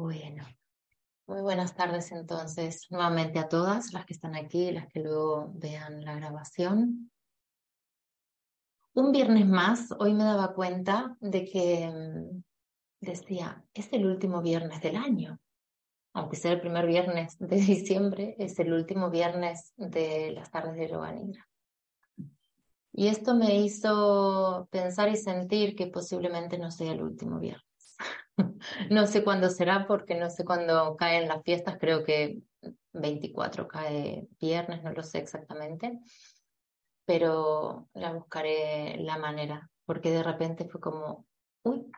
Bueno, muy buenas tardes entonces nuevamente a todas las que están aquí, las que luego vean la grabación. Un viernes más, hoy me daba cuenta de que mm, decía, es el último viernes del año. Aunque sea el primer viernes de diciembre, es el último viernes de las tardes de Yoga Y esto me hizo pensar y sentir que posiblemente no sea el último viernes. no sé cuándo será porque no sé cuándo caen las fiestas, creo que 24 cae viernes, no lo sé exactamente, pero la buscaré la manera, porque de repente fue como, uy,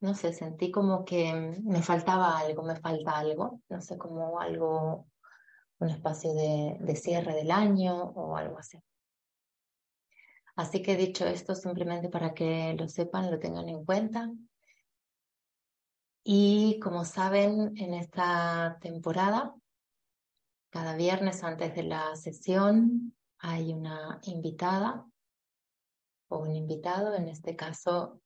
no sé, sentí como que me faltaba algo, me falta algo, no sé, como algo, un espacio de, de cierre del año o algo así. Así que dicho esto, simplemente para que lo sepan, lo tengan en cuenta, y como saben, en esta temporada, cada viernes antes de la sesión hay una invitada o un invitado. En este caso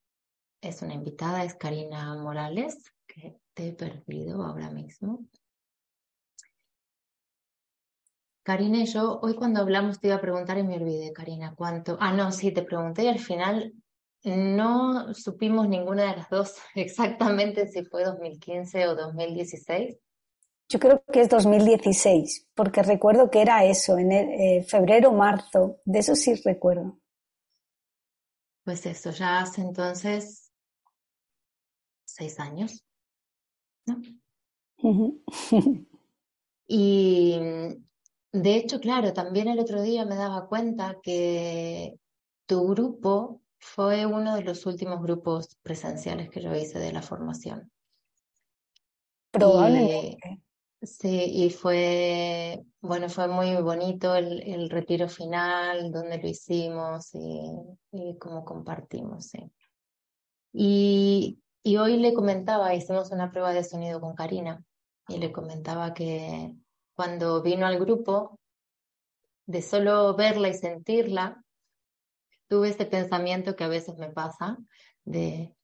es una invitada, es Karina Morales, que te he perdido ahora mismo. Karina y yo, hoy cuando hablamos te iba a preguntar y me olvidé, Karina, ¿cuánto? Ah, no, sí, te pregunté y al final no supimos ninguna de las dos exactamente si fue 2015 o 2016. Yo creo que es 2016, porque recuerdo que era eso, en eh, febrero o marzo, de eso sí recuerdo. Pues eso, ya hace entonces seis años, ¿no? y de hecho, claro, también el otro día me daba cuenta que tu grupo fue uno de los últimos grupos presenciales que yo hice de la formación. Probablemente. sí, y fue, bueno, fue muy bonito el, el retiro final, donde lo hicimos y, y cómo compartimos, sí. Y, y hoy le comentaba, hicimos una prueba de sonido con Karina, y le comentaba que cuando vino al grupo, de solo verla y sentirla, tuve este pensamiento que a veces me pasa de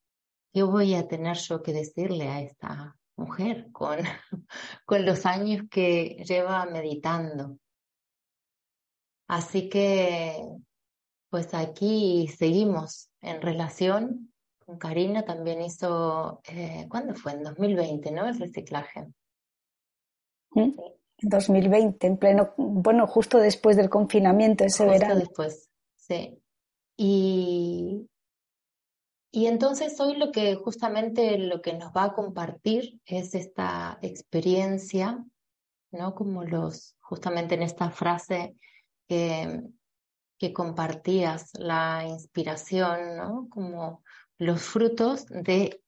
qué voy a tener yo que decirle a esta mujer con, con los años que lleva meditando. Así que, pues aquí seguimos en relación. Con Karina también hizo, eh, ¿cuándo fue? En 2020, ¿no? El reciclaje. ¿Mm? Sí. 2020, en pleno, bueno, justo después del confinamiento, ese justo verano. después, sí. Y, y entonces hoy lo que justamente lo que nos va a compartir es esta experiencia, ¿no? Como los, justamente en esta frase que, que compartías, la inspiración, ¿no? Como los frutos de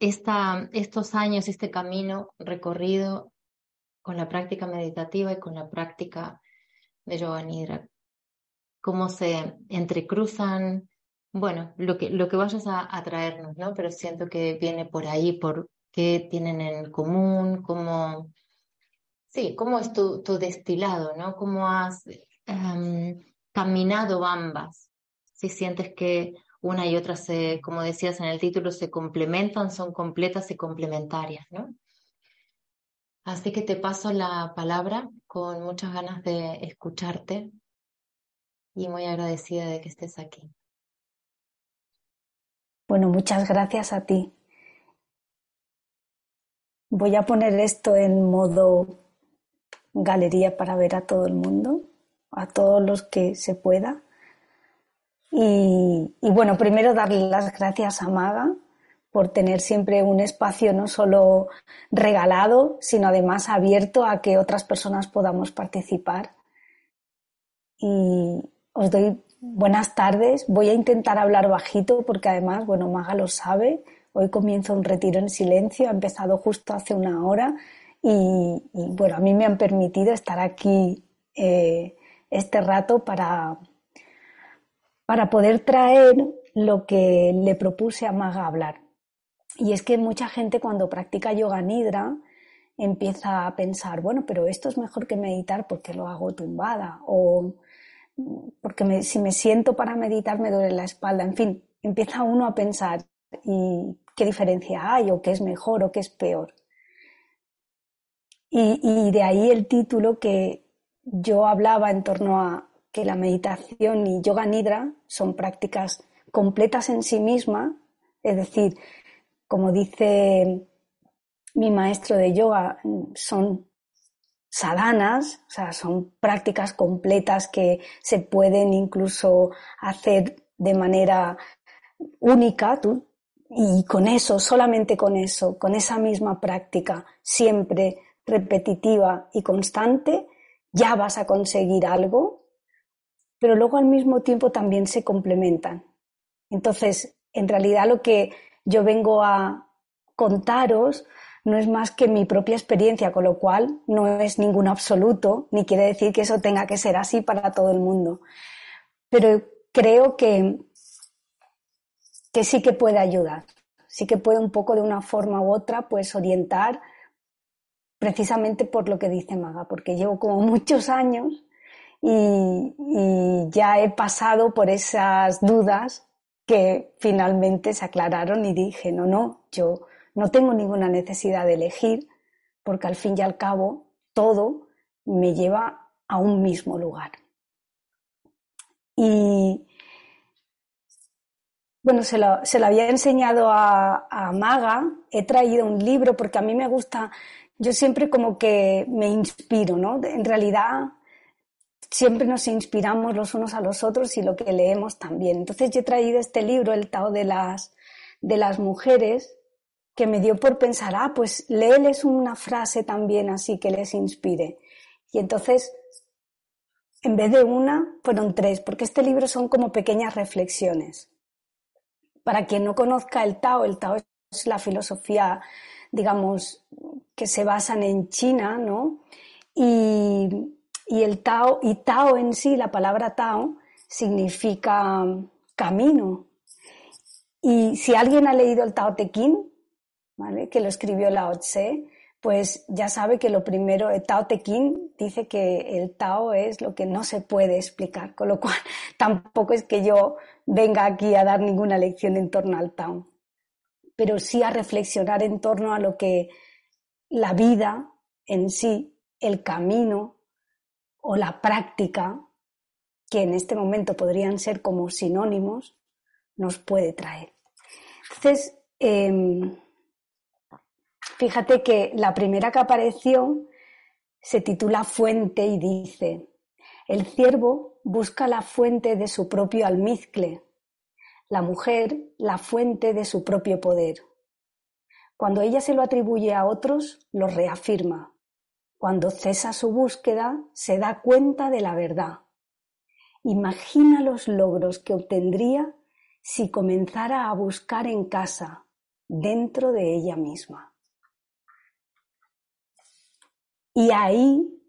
esta, estos años, este camino recorrido con la práctica meditativa y con la práctica de Yoga Nidra cómo se entrecruzan, bueno, lo que, lo que vayas a, traernos, ¿no? Pero siento que viene por ahí, por qué tienen en común, cómo, sí, cómo es tu, tu destilado, ¿no? Cómo has um, caminado ambas, si sientes que una y otra se, como decías en el título, se complementan, son completas y complementarias, ¿no? Así que te paso la palabra con muchas ganas de escucharte y muy agradecida de que estés aquí. Bueno, muchas gracias a ti. Voy a poner esto en modo galería para ver a todo el mundo, a todos los que se pueda. Y, bueno, primero darle las gracias a Maga por tener siempre un espacio no solo regalado, sino además abierto a que otras personas podamos participar. Y, os doy buenas tardes. Voy a intentar hablar bajito porque además, bueno, Maga lo sabe. Hoy comienzo un retiro en silencio. Ha empezado justo hace una hora y, bueno, a mí me han permitido estar aquí eh, este rato para, para poder traer lo que le propuse a Maga hablar. Y es que mucha gente cuando practica yoga nidra empieza a pensar, bueno, pero esto es mejor que meditar porque lo hago tumbada o porque si me siento para meditar me duele la espalda. En fin, empieza uno a pensar y qué diferencia hay o qué es mejor o qué es peor. Y, y de ahí el título que yo hablaba en torno a que la meditación y yoga nidra son prácticas completas en sí misma, es decir, como dice mi maestro de yoga, son sadanas, o sea, son prácticas completas que se pueden incluso hacer de manera única, tú, y con eso, solamente con eso, con esa misma práctica, siempre repetitiva y constante, ya vas a conseguir algo, pero luego al mismo tiempo también se complementan. Entonces, en realidad lo que yo vengo a contaros no es más que mi propia experiencia, con lo cual no es ningún absoluto, ni quiere decir que eso tenga que ser así para todo el mundo. Pero creo que, que sí que puede ayudar, sí que puede un poco de una forma u otra pues orientar precisamente por lo que dice Maga, porque llevo como muchos años y, y ya he pasado por esas dudas que finalmente se aclararon y dije, no, no, yo no tengo ninguna necesidad de elegir porque al fin y al cabo todo me lleva a un mismo lugar. Y bueno, se lo, había enseñado a, a, Maga, he traído un libro porque a mí me gusta, yo siempre como que me inspiro, ¿no? En realidad siempre nos inspiramos los unos a los otros y lo que leemos también. Entonces yo he traído este libro, El Tao de las, de las Mujeres, que me dio por pensar, ah, pues léeles una frase también así que les inspire. Y entonces, en vez de una, fueron tres, porque este libro son como pequeñas reflexiones. Para quien no conozca el Tao, el Tao es la filosofía, digamos, que se basan en China, ¿no? Y y el Tao, y Tao en sí, la palabra Tao, significa camino. Y si alguien ha leído el Tao Te Ching, que lo escribió Lao Tse, pues ya sabe que lo primero, el Tao Te Ching dice que el Tao es lo que no se puede explicar, con lo cual tampoco es que yo venga aquí a dar ninguna lección en torno al Tao, pero sí a reflexionar en torno a lo que la vida en sí, el camino, o la práctica, que en este momento podrían ser como sinónimos, nos puede traer. Entonces, em, fíjate que la primera que apareció se titula Fuente y dice, el ciervo busca la fuente de su propio almizcle, la mujer la fuente de su propio poder. Cuando ella se lo atribuye a otros, lo reafirma. Cuando cesa su búsqueda, se da cuenta de la verdad. Imagina los logros que obtendría si comenzara a buscar en casa, dentro de ella misma. Y ahí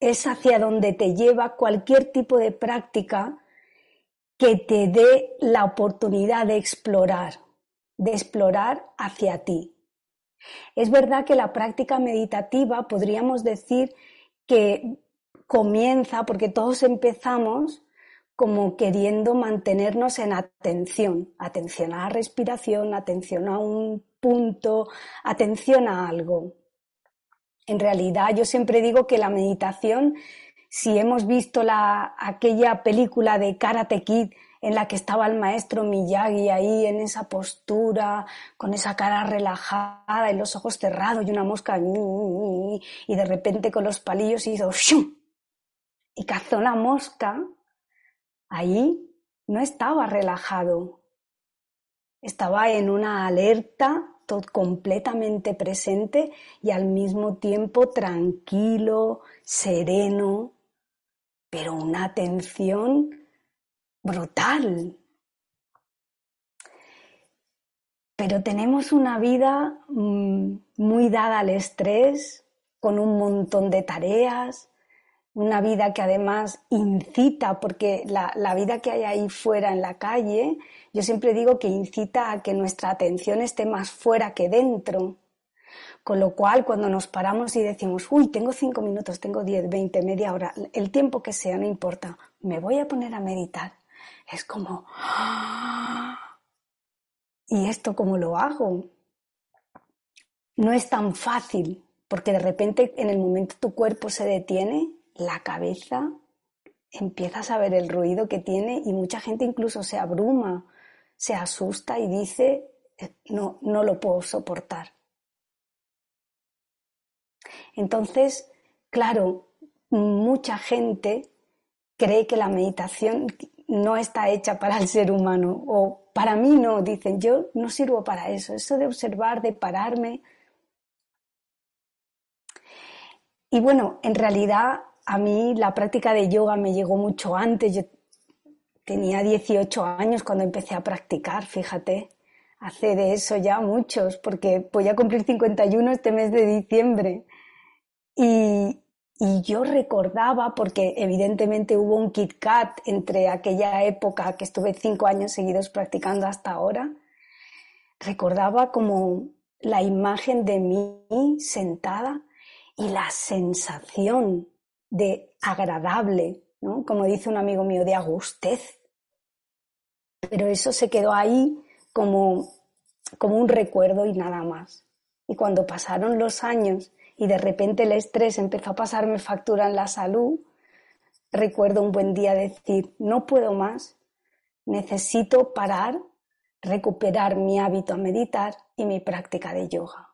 es hacia donde te lleva cualquier tipo de práctica que te dé la oportunidad de explorar, de explorar hacia ti, es verdad que la práctica meditativa podríamos decir que comienza, porque todos empezamos como queriendo mantenernos en atención, atención a la respiración, atención a un punto, atención a algo. En realidad yo siempre digo que la meditación, si hemos visto la, aquella película de Karate Kid en la que estaba el maestro Miyagi ahí en esa postura, con esa cara relajada y los ojos cerrados y una mosca y de repente con los palillos hizo ¡shum! y cazó la mosca, ahí no estaba relajado, estaba en una alerta completamente presente y al mismo tiempo tranquilo, sereno, pero una atención brutal. Pero tenemos una vida mm, muy dada al estrés, con un montón de tareas, una vida que además incita, porque la, la, vida que hay ahí fuera en la calle, yo siempre digo que incita a que nuestra atención esté más fuera que dentro. Con lo cual, cuando nos paramos y decimos, uy, tengo cinco minutos, tengo diez, veinte, media hora, el tiempo que sea, no importa, me voy a poner a meditar. Es como, ¡ah! ¿y esto cómo lo hago? No es tan fácil, porque de repente en el momento tu cuerpo se detiene la cabeza empiezas a ver el ruido que tiene y mucha gente incluso se abruma, se asusta y dice, no, no lo puedo soportar. Entonces, claro, mucha gente cree que la meditación no está hecha para el ser humano o para mí no, dicen, yo no sirvo para eso, eso de observar, de pararme. Y bueno, en realidad a mí la práctica de yoga me llegó mucho antes. Yo tenía 18 años cuando empecé a practicar, fíjate. Hace de eso ya muchos, porque voy a cumplir 51 este mes de diciembre. Y, y yo recordaba, porque evidentemente hubo un Kit Kat entre aquella época que estuve cinco años seguidos practicando hasta ahora, recordaba como la imagen de mí sentada y la sensación de agradable, ¿no? como dice un amigo mío, de agustez. Pero eso se quedó ahí como, como un recuerdo y nada más. Y cuando pasaron los años y de repente el estrés empezó a pasarme factura en la salud, recuerdo un buen día decir, no puedo más, necesito parar, recuperar mi hábito a meditar y mi práctica de yoga.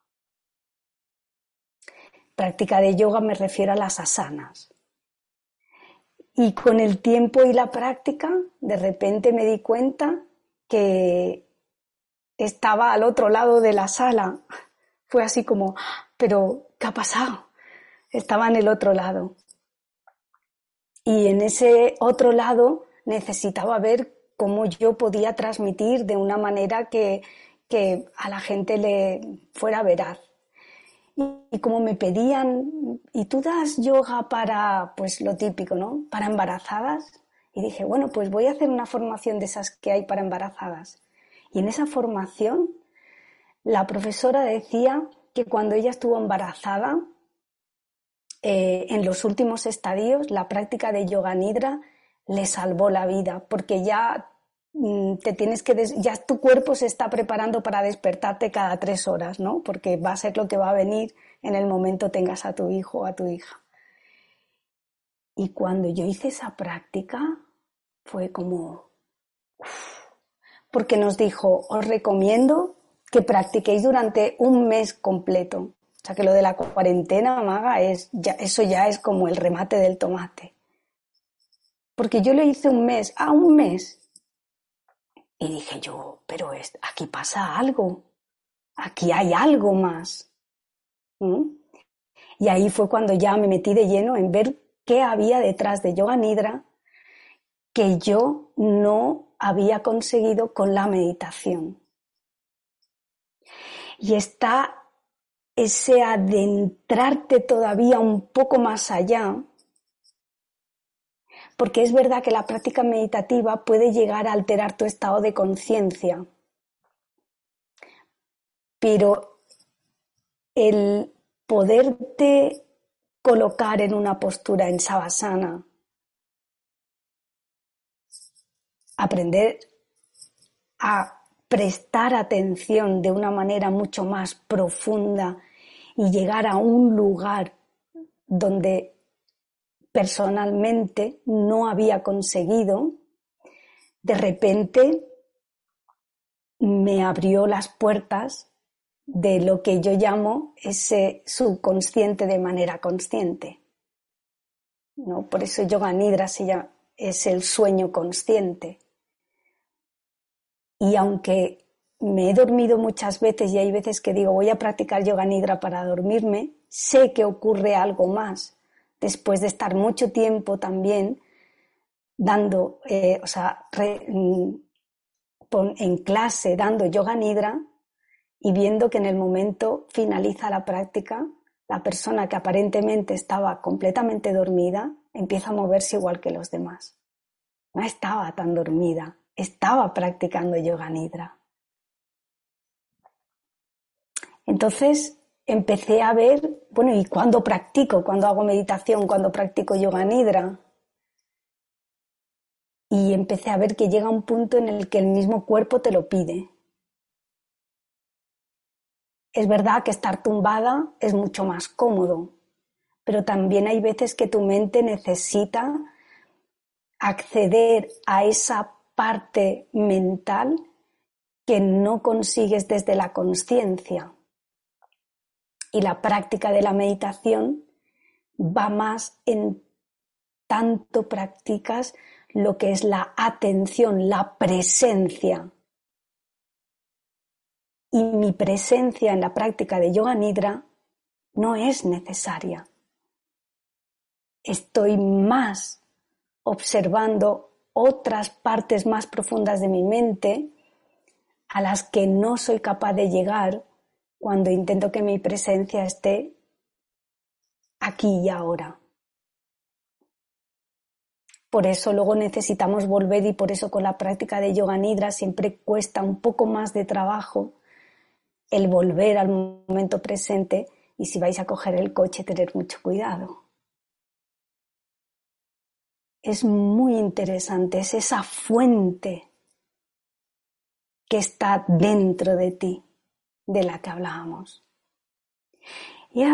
Práctica de yoga me refiero a las asanas. Y con el tiempo y la práctica, de repente me di cuenta que estaba al otro lado de la sala. Fue así como, pero ¿qué ha pasado? Estaba en el otro lado. Y en ese otro lado necesitaba ver cómo yo podía transmitir de una manera que, que a la gente le fuera veraz. Y, como me pedían, ¿y tú das yoga para, pues lo típico, ¿no? Para embarazadas. Y dije, bueno, pues voy a hacer una formación de esas que hay para embarazadas. Y en esa formación, la profesora decía que cuando ella estuvo embarazada, eh, en los últimos estadios, la práctica de yoga nidra le salvó la vida, porque ya te tienes que ya tu cuerpo se está preparando para despertarte cada tres horas, ¿no? Porque va a ser lo que va a venir en el momento tengas a tu hijo o a tu hija. Y cuando yo hice esa práctica fue como porque nos dijo, os recomiendo que practiquéis durante un mes completo. O sea que lo de la cuarentena, maga, es ya, eso ya es como el remate del tomate. Porque yo le hice un mes, a un mes, y dije yo, pero aquí pasa algo, aquí hay algo más. Y ahí fue cuando ya me metí de lleno en ver qué había detrás de Yoga Nidra que yo no había conseguido con la meditación. Y está ese adentrarte todavía un poco más allá porque es verdad que la práctica meditativa puede llegar a alterar tu estado de conciencia, pero el poderte colocar en una postura en savasana, aprender a prestar atención de una manera mucho más profunda y llegar a un lugar donde personalmente no había conseguido, de repente me abrió las puertas de lo que yo llamo ese subconsciente de manera consciente. ¿no? Por eso Yoga Nidra es el sueño consciente. Y aunque me he dormido muchas veces y hay veces que digo voy a practicar Yoga Nidra para dormirme, sé que ocurre algo más después de estar mucho tiempo también dando, eh, o sea, mm, en clase dando yoga nidra y viendo que en el momento finaliza la práctica, la persona que aparentemente estaba completamente dormida empieza a moverse igual que los demás. No estaba tan dormida, estaba practicando yoga nidra. Entonces empecé a ver, bueno, ¿y cuándo practico? ¿Cuándo hago meditación? ¿Cuándo practico yoga nidra? Y empecé a ver que llega un punto en el que el mismo cuerpo te lo pide. Es verdad que estar tumbada es mucho más cómodo, pero también hay veces que tu mente necesita acceder a esa parte mental que no consigues desde la conciencia. Y la práctica de la meditación va más en tanto practicas lo que es la atención, la presencia. Y mi presencia en la práctica de yoga nidra no es necesaria. Estoy más observando otras partes más profundas de mi mente a las que no soy capaz de llegar cuando intento que mi presencia esté aquí y ahora. Por eso luego necesitamos volver y por eso con la práctica de yoga nidra siempre cuesta un poco más de trabajo el volver al momento presente y si vais a coger el coche tener mucho cuidado. Es muy interesante, es esa fuente que está dentro de ti, de la que hablábamos. Y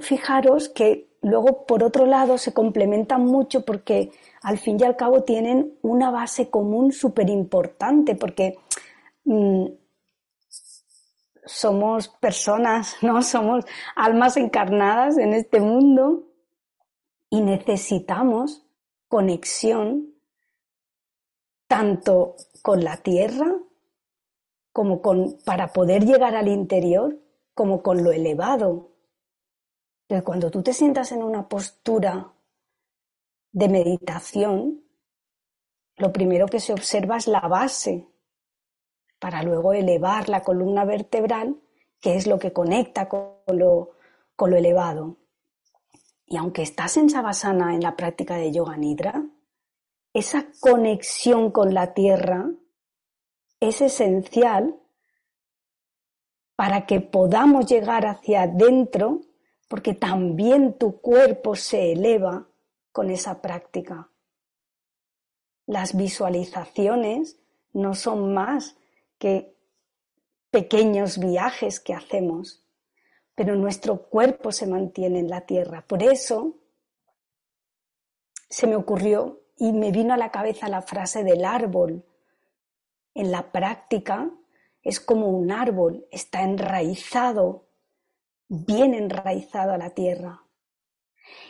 fijaros que luego por otro lado se complementan mucho porque al fin y al cabo tienen una base común súper importante porque mm, somos personas, ¿no? Somos almas encarnadas en este mundo y necesitamos conexión tanto con la tierra como con, para poder llegar al interior, como con lo elevado. Pero cuando tú te sientas en una postura de meditación, lo primero que se observa es la base, para luego elevar la columna vertebral, que es lo que conecta con lo, con lo elevado. Y aunque estás en Savasana en la práctica de Yoga Nidra, esa conexión con la tierra es esencial para que podamos llegar hacia adentro, porque también tu cuerpo se eleva con esa práctica. Las visualizaciones no son más que pequeños viajes que hacemos, pero nuestro cuerpo se mantiene en la tierra. Por eso se me ocurrió y me vino a la cabeza la frase del árbol. En la práctica es como un árbol, está enraizado, bien enraizado a la tierra.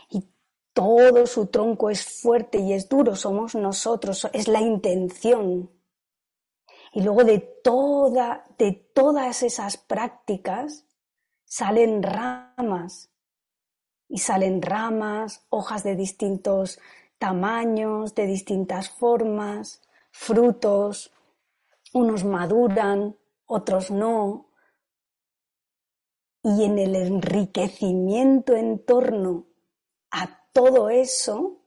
Y todo su tronco es fuerte y es duro, somos nosotros, es la intención. Y luego de, toda, de todas esas prácticas salen ramas. Y salen ramas, hojas de distintos tamaños, de distintas formas, frutos. Unos maduran, otros no. Y en el enriquecimiento en torno a todo eso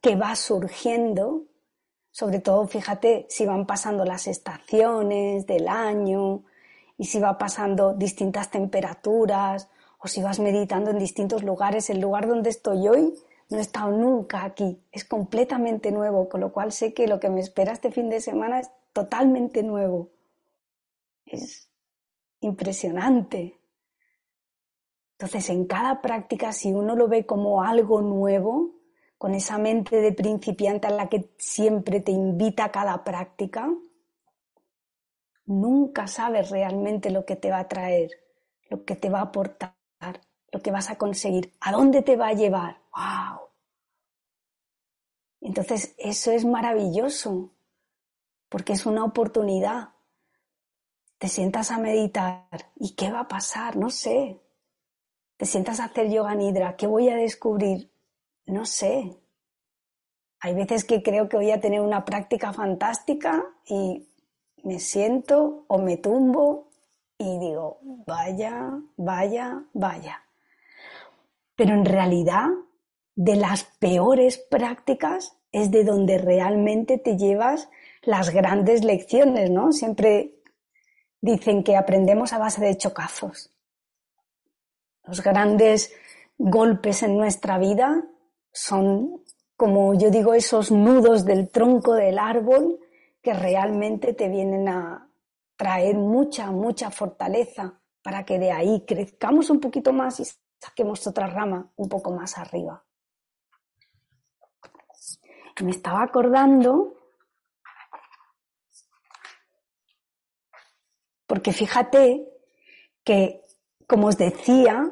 que va surgiendo, sobre todo, fíjate, si van pasando las estaciones del año y si va pasando distintas temperaturas o si vas meditando en distintos lugares. El lugar donde estoy hoy no he estado nunca aquí, es completamente nuevo, con lo cual sé que lo que me espera este fin de semana es totalmente nuevo. Es impresionante. Entonces, en cada práctica, si uno lo ve como algo nuevo, con esa mente de principiante a la que siempre te invita a cada práctica, nunca sabes realmente lo que te va a traer, lo que te va a aportar, lo que vas a conseguir, a dónde te va a llevar. ¡Wow! Entonces, eso es maravilloso, porque es una oportunidad. Te sientas a meditar y ¿qué va a pasar? No sé. Te sientas a hacer yoga nidra, ¿qué voy a descubrir? No sé. Hay veces que creo que voy a tener una práctica fantástica y me siento o me tumbo y digo, vaya, vaya, vaya. Pero en realidad, de las peores prácticas es de donde realmente te llevas las grandes lecciones, ¿no? Siempre dicen que aprendemos a base de chocazos. Los grandes golpes en nuestra vida son, como yo digo, esos nudos del tronco del árbol que realmente te vienen a traer mucha, mucha fortaleza para que de ahí crezcamos un poquito más saquemos otra rama un poco más arriba. Me estaba acordando, porque fíjate que, como os decía,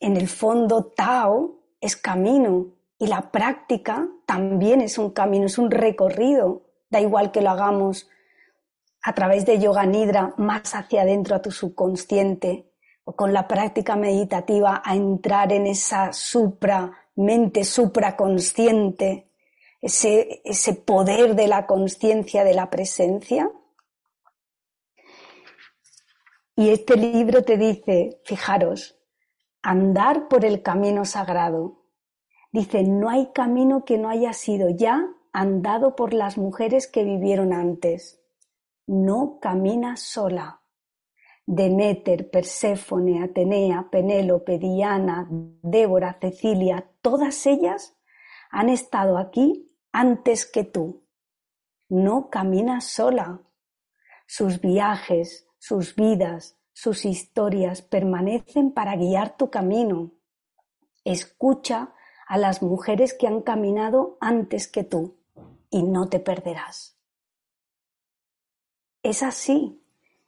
en el fondo Tao es camino y la práctica también es un camino, es un recorrido. Da igual que lo hagamos a través de yoga nidra más hacia adentro a tu subconsciente con la práctica meditativa a entrar en esa supra mente supraconsciente, ese, ese poder de la conciencia de la presencia. Y este libro te dice, fijaros, andar por el camino sagrado. Dice, no hay camino que no haya sido ya andado por las mujeres que vivieron antes. No caminas sola. Deméter, Perséfone, Atenea, Penélope, Diana, Débora, Cecilia, todas ellas han estado aquí antes que tú. No caminas sola. Sus viajes, sus vidas, sus historias permanecen para guiar tu camino. Escucha a las mujeres que han caminado antes que tú y no te perderás. Es así.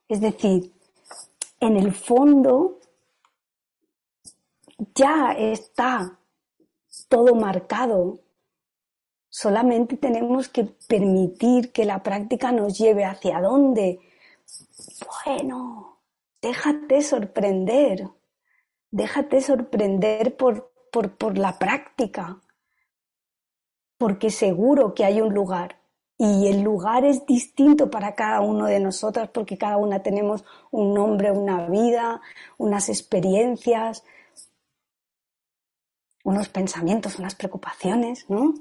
Es decir, en el fondo ya está todo marcado. Solamente tenemos que permitir que la práctica nos lleve hacia dónde. Bueno, déjate sorprender, déjate sorprender por, por, la práctica, porque seguro que hay un lugar y el lugar es distinto para cada uno de nosotras porque cada una tenemos un nombre, una vida, unas experiencias, unos pensamientos, unas preocupaciones, ¿no?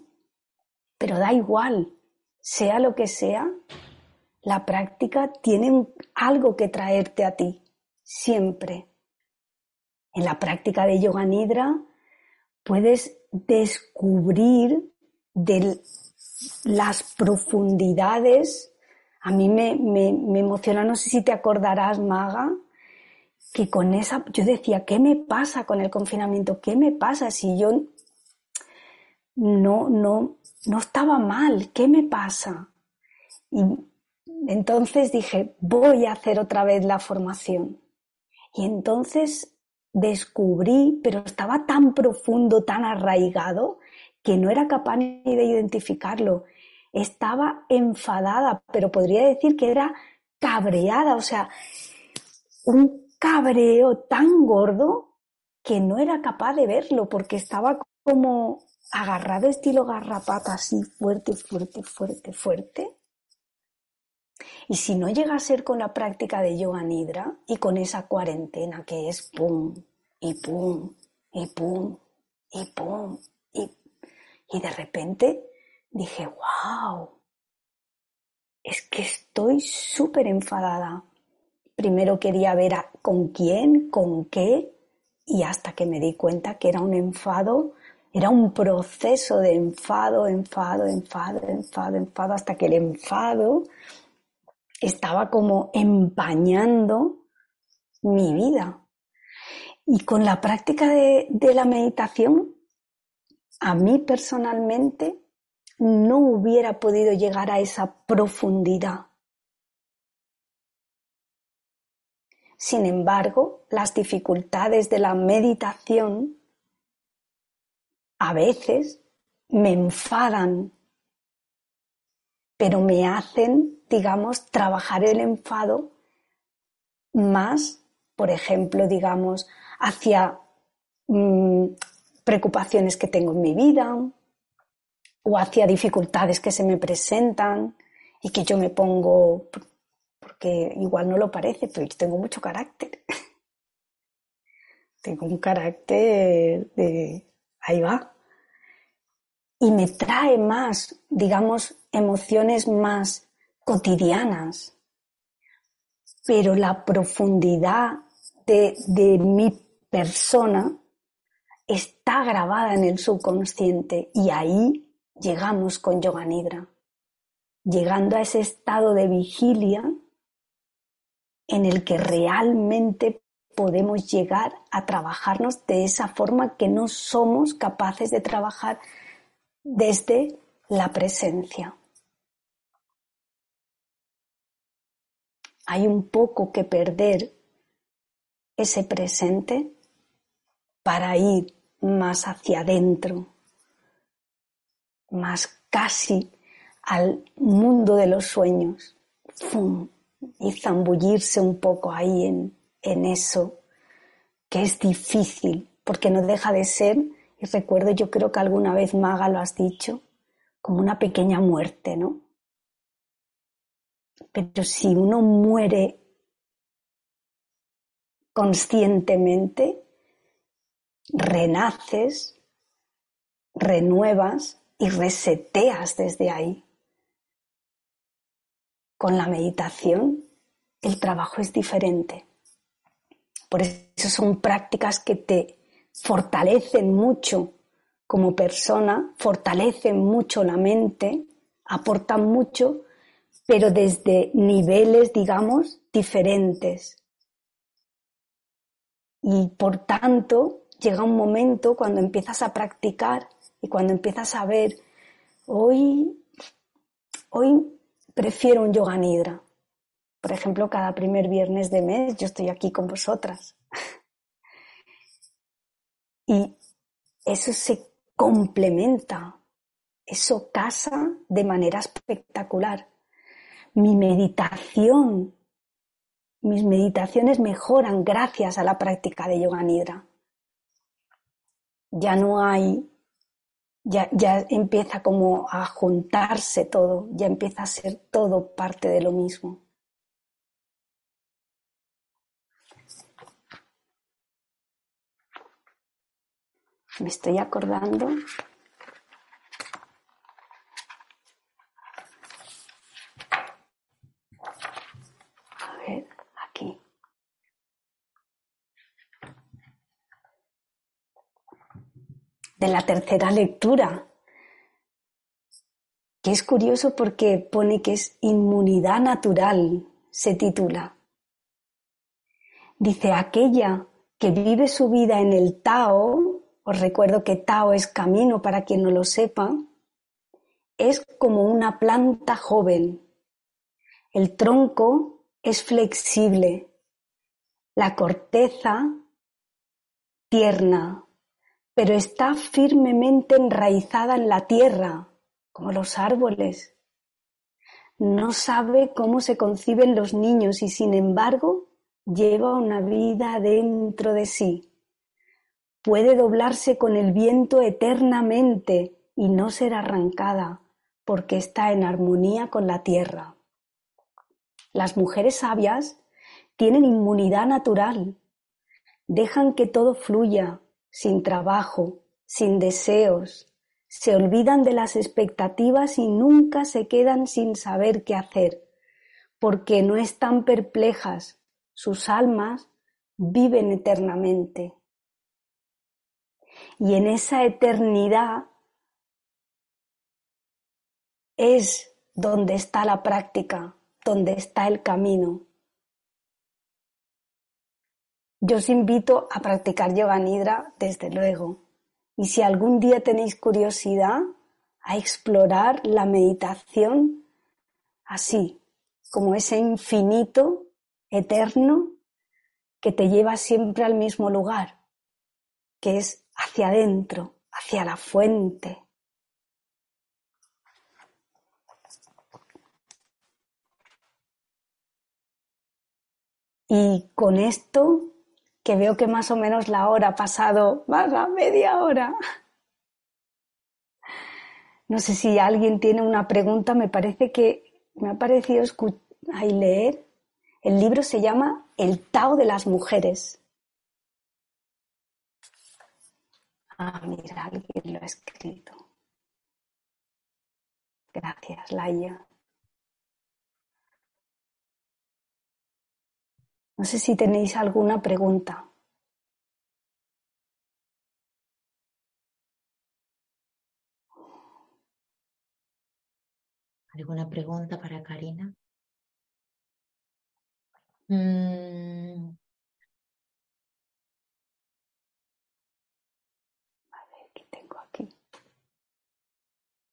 Pero da igual, sea lo que sea, la práctica tiene algo que traerte a ti siempre. En la práctica de yoga nidra puedes descubrir de las profundidades. A mí me, me, emociona, no sé si te acordarás, Maga, que con esa, yo decía, ¿qué me pasa con el confinamiento? ¿Qué me pasa si yo no, no, no estaba mal? ¿Qué me pasa? Y entonces dije, voy a hacer otra vez la formación. Y entonces descubrí, pero estaba tan profundo, tan arraigado, que no era capaz ni de identificarlo. Estaba enfadada, pero podría decir que era cabreada, o sea, un cabreo tan gordo que no era capaz de verlo porque estaba como agarrado estilo garrapata, así fuerte, fuerte, fuerte, fuerte. Y si no llega a ser con la práctica de yoga nidra y con esa cuarentena que es pum, y pum, y pum, y pum, y, y de repente dije, wow, es que estoy súper enfadada. Primero quería ver con quién, con qué, y hasta que me di cuenta que era un enfado, era un proceso de enfado, enfado, enfado, enfado, enfado, hasta que el enfado estaba como empañando mi vida. Y con la práctica de, la meditación, a mí personalmente no hubiera podido llegar a esa profundidad. Sin embargo, las dificultades de la meditación a veces me enfadan, pero me hacen digamos, trabajar el enfado más, por ejemplo, digamos, hacia mm, preocupaciones que tengo en mi vida o hacia dificultades que se me presentan y que yo me pongo, porque igual no lo parece, pero yo tengo mucho carácter. tengo un carácter de, ahí va. Y me trae más, digamos, emociones más cotidianas. Pero la profundidad de, de mi persona está grabada en el subconsciente y ahí llegamos con Yoga Nidra, llegando a ese estado de vigilia en el que realmente podemos llegar a trabajarnos de esa forma que no somos capaces de trabajar desde la presencia. Hay un poco que perder ese presente para ir más hacia adentro, más casi al mundo de los sueños y zambullirse un poco ahí en, en eso que es difícil porque no deja de ser, y recuerdo yo creo que alguna vez Maga lo has dicho, como una pequeña muerte, ¿no? Pero si uno muere conscientemente, renaces, renuevas y reseteas desde ahí. Con la meditación el trabajo es diferente. Por eso son prácticas que te fortalecen mucho como persona, fortalecen mucho la mente, aportan mucho, pero desde niveles, digamos, diferentes. Y por tanto, llega un momento cuando empiezas a practicar y cuando empiezas a ver, hoy, hoy prefiero un yoga nidra. Por ejemplo, cada primer viernes de mes yo estoy aquí con vosotras. Y eso se complementa, eso casa de manera espectacular. Mi meditación, mis meditaciones mejoran gracias a la práctica de yoga nidra ya no hay, ya, ya empieza como a juntarse todo, ya empieza a ser todo parte de lo mismo. Me estoy acordando de la tercera lectura, que es curioso porque pone que es inmunidad natural, se titula. Dice, aquella que vive su vida en el Tao, os recuerdo que Tao es camino para quien no lo sepa, es como una planta joven. El tronco es flexible, la corteza tierna, pero está firmemente enraizada en la tierra, como los árboles. No sabe cómo se conciben los niños y sin embargo lleva una vida dentro de sí. Puede doblarse con el viento eternamente y no ser arrancada porque está en armonía con la tierra. Las mujeres sabias tienen inmunidad natural, dejan que todo fluya, sin trabajo, sin deseos, se olvidan de las expectativas y nunca se quedan sin saber qué hacer, porque no están perplejas, sus almas viven eternamente. Y en esa eternidad es donde está la práctica, donde está el camino. Yo os invito a practicar yoga nidra desde luego. Y si algún día tenéis curiosidad, a explorar la meditación así, como ese infinito, eterno, que te lleva siempre al mismo lugar, que es hacia adentro, hacia la fuente. Y con esto que veo que más o menos la hora ha pasado, más a media hora. No sé si alguien tiene una pregunta, me parece que me ha parecido ahí leer. El libro se llama El Tao de las Mujeres. Ah, mira, alguien lo ha escrito. Gracias, Laia. No sé si tenéis alguna pregunta. ¿Alguna pregunta para Karina? Mm. A ver, ¿qué tengo aquí?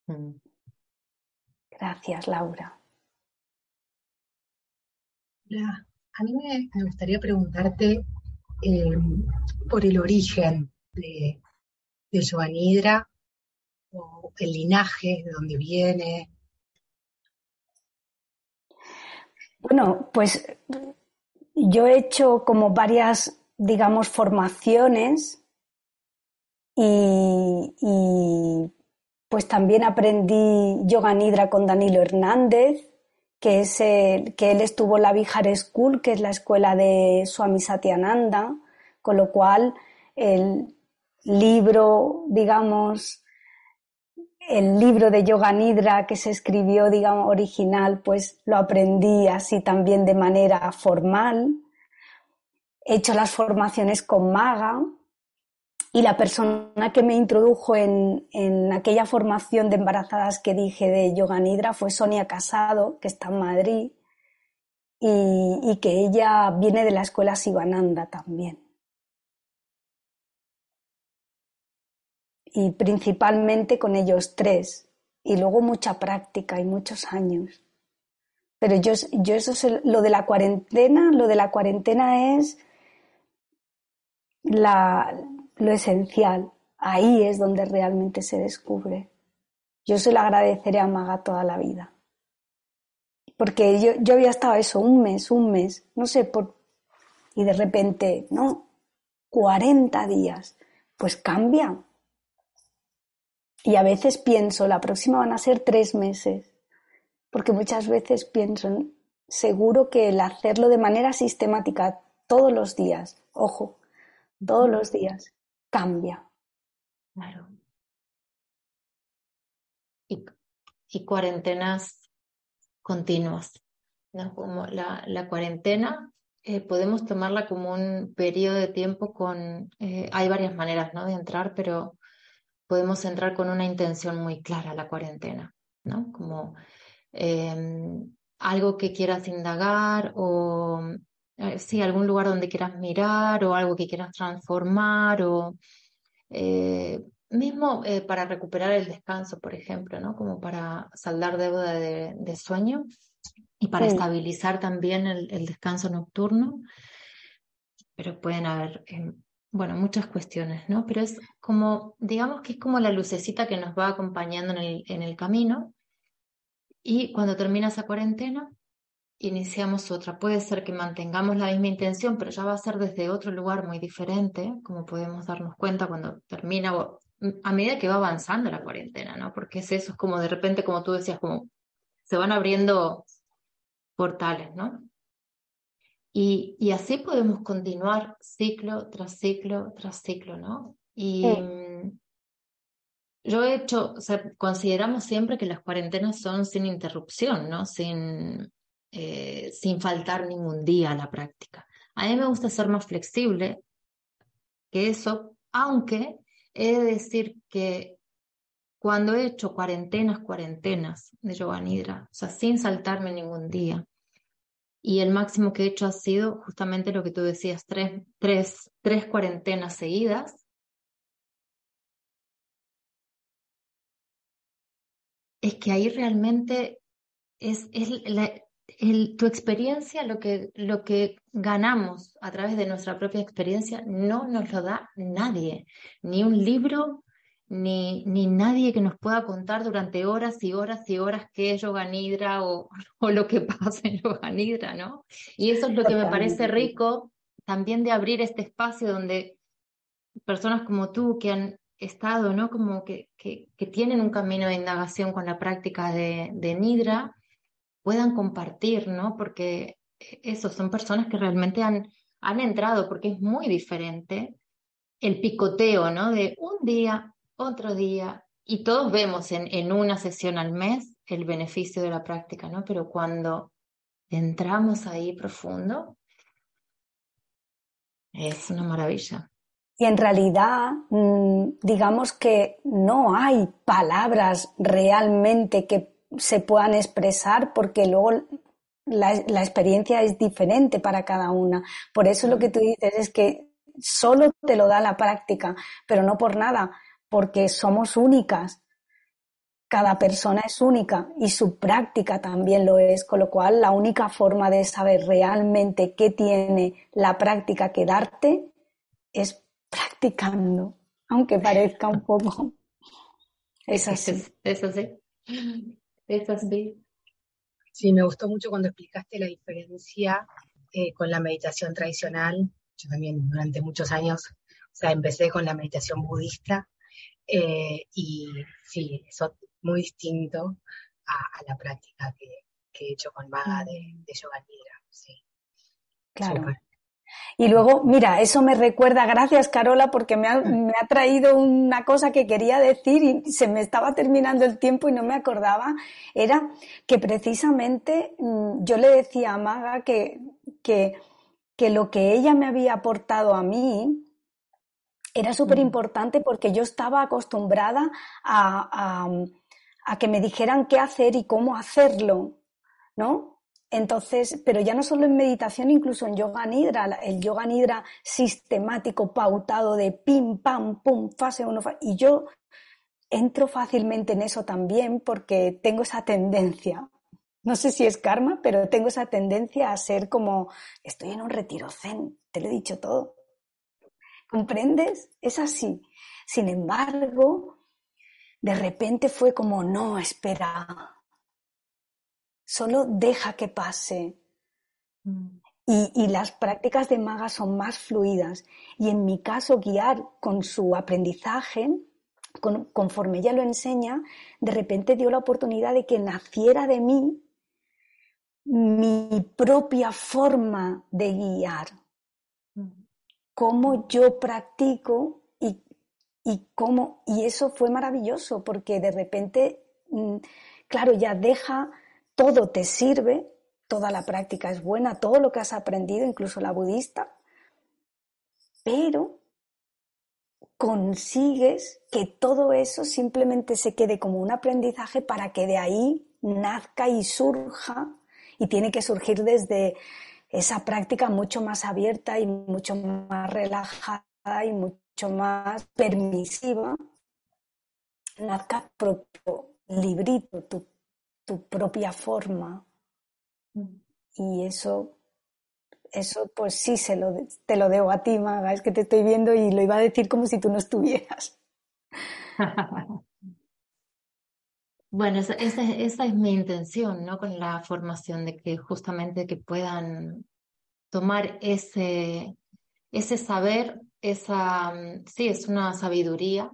Mm. Gracias, Laura. A mí me, gustaría preguntarte em, por el origen de, de Hidra o el linaje, de dónde viene. Bueno, pues yo he hecho como varias, digamos, formaciones y, pues también aprendí yoga nidra con Danilo Hernández, que es que él estuvo en la Vihar School, que es la escuela de Swami Satyananda, con lo cual el libro, digamos, el libro de Yoga Nidra que se escribió, digamos, original, pues lo aprendí así también de manera formal. He hecho las formaciones con Maga y la persona que me introdujo en, aquella formación de embarazadas que dije de Yoga Nidra fue Sonia Casado, que está en Madrid y, y que ella viene de la escuela Sivananda también. y principalmente con ellos tres y luego mucha práctica y muchos años. Pero yo, yo eso es lo de la cuarentena, lo de la cuarentena es la, lo esencial. Ahí es donde realmente se descubre. Yo se lo agradeceré a Maga toda la vida. Porque yo, yo había estado eso, un mes, un mes, no sé, por... y de repente, no, 40 días. Pues cambia, y a veces pienso, la próxima van a ser tres meses, porque muchas veces pienso, seguro que el hacerlo de manera sistemática todos los días, ojo, todos los días, cambia. Claro. Y, cuarentenas continuas, ¿no? Como la, la cuarentena eh, podemos tomarla como un periodo de tiempo con, eh, hay varias maneras ¿no? de entrar, pero podemos entrar con una intención muy clara la cuarentena, ¿no? Como em, algo que quieras indagar o sí, algún lugar donde quieras mirar o algo que quieras transformar o eh, mismo eh, para recuperar el descanso, por ejemplo, ¿no? Como para saldar deuda de, sueño y para estabilizar también el, el, descanso nocturno. Pero pueden haber bueno, muchas cuestiones, ¿no? Pero es como, digamos que es como la lucecita que nos va acompañando en el, en el camino. Y cuando termina esa cuarentena, iniciamos otra. Puede ser que mantengamos la misma intención, pero ya va a ser desde otro lugar muy diferente, como podemos darnos cuenta cuando termina, a medida que va avanzando la cuarentena, ¿no? Porque es eso, es como de repente, como tú decías, como se van abriendo portales, ¿no? Y, así podemos continuar ciclo tras ciclo tras ciclo, ¿no? Y yo he hecho, o sea, consideramos siempre que las cuarentenas son sin interrupción, ¿no? Sin, eh, sin faltar ningún día a la práctica. A mí me gusta ser más flexible que eso, aunque he de decir que cuando he hecho cuarentenas, cuarentenas de yoga nidra, o sea, sin saltarme ningún día, y el máximo que he hecho ha sido justamente lo que tú decías, tres, tres, tres cuarentenas seguidas. Es que ahí realmente es, tu experiencia, lo que, lo que ganamos a través de nuestra propia experiencia, no nos lo da nadie, ni un libro, ni, ni nadie que nos pueda contar durante horas y horas y horas qué es yoga nidra o, o lo que pasa en yoga nidra, ¿no? Y eso es lo que me parece rico también de abrir este espacio donde personas como tú que han estado, ¿no? Como que, que, tienen un camino de indagación con la práctica de, de Nidra, puedan compartir, ¿no? Porque eso, son personas que realmente han, han entrado, porque es muy diferente el picoteo, ¿no? De un día, otro día, y todos vemos en, en una sesión al mes el beneficio de la práctica, ¿no? Pero cuando entramos ahí profundo, es una maravilla. Y en realidad, mm, digamos que no hay palabras realmente que se puedan expresar porque luego la, experiencia es diferente para cada una. Por eso lo que tú dices es que solo te lo da la práctica, pero no por nada, porque somos únicas. Cada persona es única y su práctica también lo es, con lo cual la única forma de saber realmente qué tiene la práctica que darte es practicando, aunque parezca un poco. Es así. Es Sí, me gustó mucho cuando explicaste la diferencia eh, con la meditación tradicional. Yo también durante muchos años, o sea, empecé con la meditación budista eh, y sí, eso muy distinto a, la práctica que, he hecho con Maga de, de Yoga Nidra. Sí. Claro. Y luego, mira, eso me recuerda, gracias Carola, porque me ha, me ha, traído una cosa que quería decir y se me estaba terminando el tiempo y no me acordaba. Era que precisamente mm, yo le decía a Maga que, que, que lo que ella me había aportado a mí era súper importante porque yo estaba acostumbrada a, a, a que me dijeran qué hacer y cómo hacerlo, ¿no? Entonces, pero ya no solo en meditación, incluso en yoga nidra, el yoga nidra sistemático, pautado de pim, pam, pum, fase uno, y yo entro fácilmente en eso también porque tengo esa tendencia. No sé si es karma, pero tengo esa tendencia a ser como, estoy en un retiro zen, te lo he dicho todo. ¿Comprendes? Es así. Sin embargo, de repente fue como, no, espera, solo deja que pase. Mm. Y, las prácticas de maga son más fluidas. Y en mi caso, guiar con su aprendizaje, conforme ella lo enseña, de repente dio la oportunidad de que naciera de mí mi propia forma de guiar. Mm. Cómo yo practico y, y cómo. Y eso fue maravilloso, porque de repente, mm, claro, ya deja todo te sirve, toda la práctica es buena, todo lo que has aprendido, incluso la budista, pero consigues que todo eso simplemente se quede como un aprendizaje para que de ahí nazca y surja, y tiene que surgir desde esa práctica mucho más abierta y mucho más relajada y mucho más permisiva, nazca propio librito, tu tu propia forma. Mm. Y eso, eso pues sí se lo, te lo debo a ti, Maga, es que te estoy viendo y lo iba a decir como si tú no estuvieras. Bueno, esa, esa, es mi intención, ¿no? Con la formación, de que justamente que puedan tomar ese, ese saber, esa, sí, es una sabiduría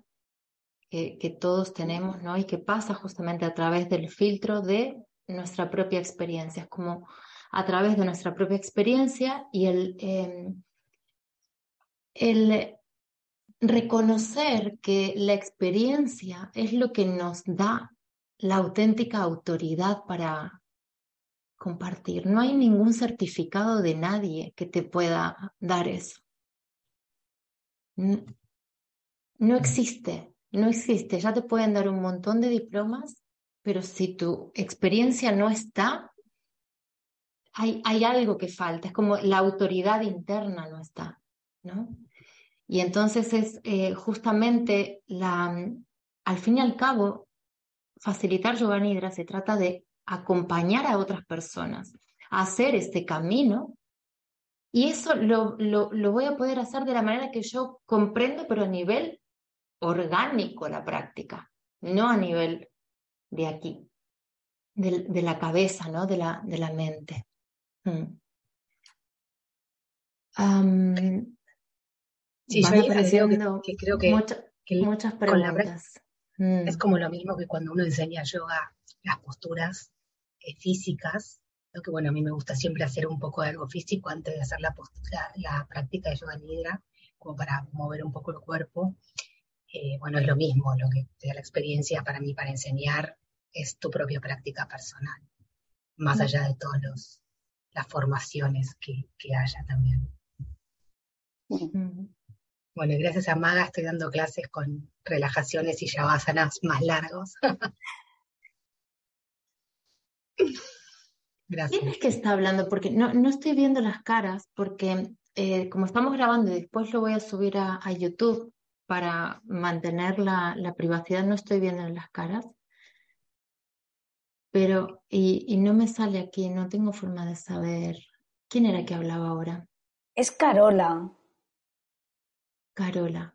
que, todos tenemos, ¿no? Y que pasa justamente a través del filtro de nuestra propia experiencia. Es como a través de nuestra propia experiencia y el, em, el reconocer que la experiencia es lo que nos da la auténtica autoridad para compartir. No hay ningún certificado de nadie que te pueda dar eso. No existe. No existe, ya te pueden dar un montón de diplomas, pero si tu experiencia no está, hay, hay algo que falta, es como la autoridad interna no está, ¿no? Y entonces es eh, justamente la, al fin y al cabo, facilitar yoga nidra se trata de acompañar a otras personas a hacer este camino y eso lo, lo, lo, voy a poder hacer de la manera que yo comprendo, pero a nivel orgánico la práctica, no a nivel de aquí, de, la cabeza, ¿no? de, la, de la mente. Mm. sí, yo que, creo que Muchas preguntas. Mm. Es como lo mismo que cuando uno enseña yoga, las posturas eh, físicas, lo que bueno, a mí me gusta siempre hacer un poco de algo físico antes de hacer la, la práctica de yoga nidra, como para mover un poco el cuerpo. Eh, bueno, es lo mismo, lo que te da la experiencia para mí para enseñar es tu propia práctica personal, más allá de todas las formaciones que, que haya también. Bueno, y gracias a Maga estoy dando clases con relajaciones y shavasana más largos. gracias. ¿Quién es que está hablando? Porque no, no estoy viendo las caras, porque eh, como estamos grabando y después lo voy a subir a, YouTube para mantener la, la, privacidad, no estoy viendo las caras. Pero, y, y no me sale aquí, no tengo forma de saber. ¿Quién era que hablaba ahora? Es Carola. Carola.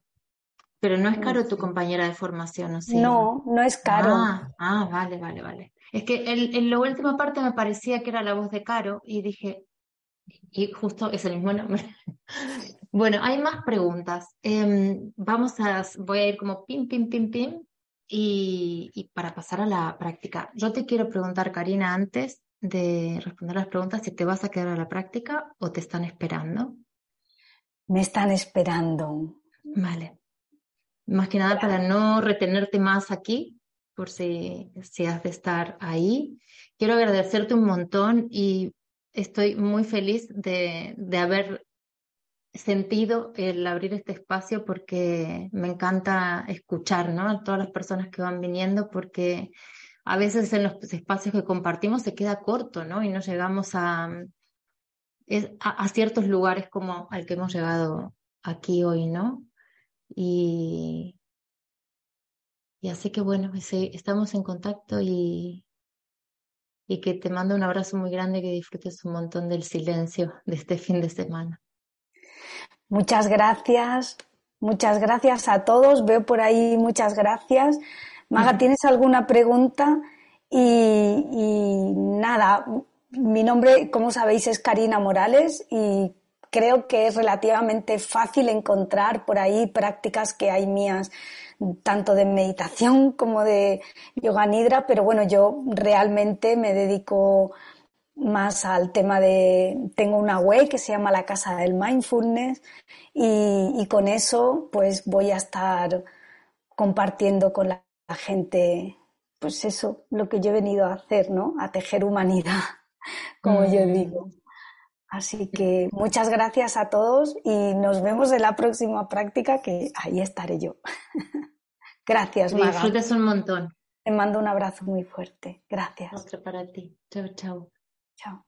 Pero no es Caro tu compañera de formación, ¿o sí? No, no es Caro. Ah, ah vale, vale, vale. Es que en la última parte me parecía que era la voz de Caro y dije, y justo es el mismo nombre. Bueno, hay más preguntas. Em, vamos a, voy a ir como pim, pim, pim, pim, y, y, para pasar a la práctica. Yo te quiero preguntar, Karina, antes de responder las preguntas, si te vas a quedar a la práctica o te están esperando. Me están esperando. Vale. Más que nada para no retenerte más aquí, por si, si has de estar ahí. Quiero agradecerte un montón y estoy muy feliz de, de haber sentido el abrir este espacio porque me encanta escuchar ¿no? a todas las personas que van viniendo porque a veces en los espacios que compartimos se queda corto ¿no? y no llegamos a, es a, ciertos lugares como al que hemos llegado aquí hoy, ¿no? Y, y así que bueno, estamos en contacto y, y que te mando un abrazo muy grande y que disfrutes un montón del silencio de este fin de semana. Muchas gracias, muchas gracias a todos. Veo por ahí muchas gracias. Maga, ¿tienes alguna pregunta? Y, y nada, mi nombre, como sabéis, es Karina Morales y creo que es relativamente fácil encontrar por ahí prácticas que hay mías, tanto de meditación como de yoga nidra, pero bueno, yo realmente me dedico más al tema de, tengo una web que se llama la Casa del Mindfulness y, y con eso pues voy a estar compartiendo con la gente pues eso, lo que yo he venido a hacer, ¿no? A tejer humanidad como yo mm. digo. Así que muchas gracias a todos y nos vemos en la próxima práctica que ahí estaré yo. gracias, Maga. Disfrutes un montón. Te mando un abrazo muy fuerte. Gracias. Otro para ti. Chao, chao. Chao.